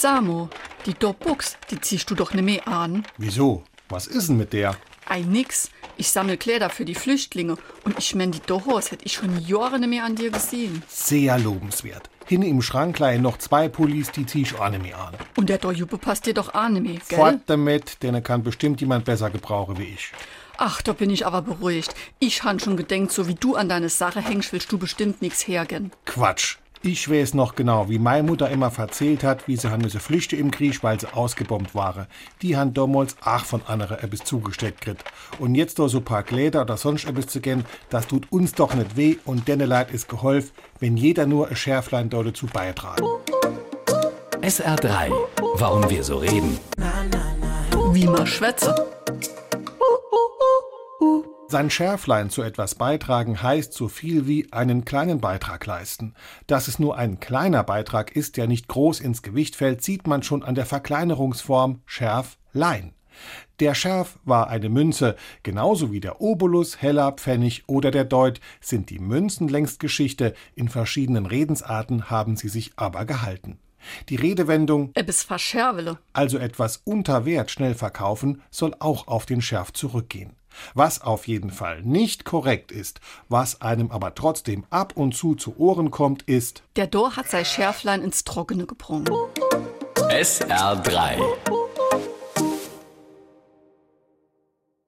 Samo, die Dorbuchs, die ziehst du doch nicht mehr an. Wieso? Was ist denn mit der? Ei, nix. Ich sammle Kleider für die Flüchtlinge und ich mein, die Dohos hätte ich schon Jahre nicht mehr an dir gesehen. Sehr lobenswert. Hin im Schrank liegen noch zwei Pullis, die zieh ich auch nicht mehr an. Und der Dorjuppe passt dir doch auch nicht mehr, gell? Fort damit, denn er kann bestimmt jemand besser gebrauchen wie ich. Ach, da bin ich aber beruhigt. Ich han schon gedenkt, so wie du an deine Sache hängst, willst du bestimmt nix hergen. Quatsch. Ich weiß noch genau, wie meine Mutter immer verzählt hat, wie sie han müsse flüchte im Krieg, weil sie ausgebombt waren. Die han damals auch von anderen etwas zugesteckt kriegt. Und jetzt da so paar Kleider oder sonst etwas zu gehen, das tut uns doch nicht weh und denne Leid ist geholfen, wenn jeder nur ein Schärflein dort dazu beitragen. SR3. Warum wir so reden. Wie man schwätze. Sein Schärflein zu etwas beitragen heißt so viel wie einen kleinen Beitrag leisten. Dass es nur ein kleiner Beitrag ist, der nicht groß ins Gewicht fällt, sieht man schon an der Verkleinerungsform Schärflein. Der Scherf war eine Münze, genauso wie der Obolus, Heller, Pfennig oder der Deut sind die Münzen längst Geschichte, in verschiedenen Redensarten haben sie sich aber gehalten. Die Redewendung verschervele. also etwas unter Wert schnell verkaufen, soll auch auf den Scherf zurückgehen. Was auf jeden Fall nicht korrekt ist, was einem aber trotzdem ab und zu zu Ohren kommt, ist Der Dor hat sein Schärflein ins Trockene gebrungen. SR3.